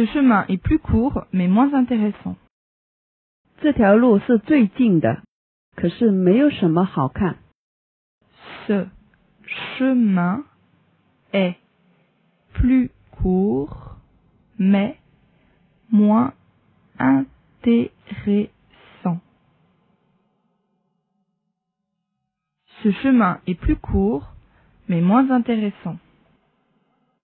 Ce chemin est plus court, mais moins intéressant. chemin est plus court, mais moins intéressant. Ce chemin est plus court, mais moins intéressant.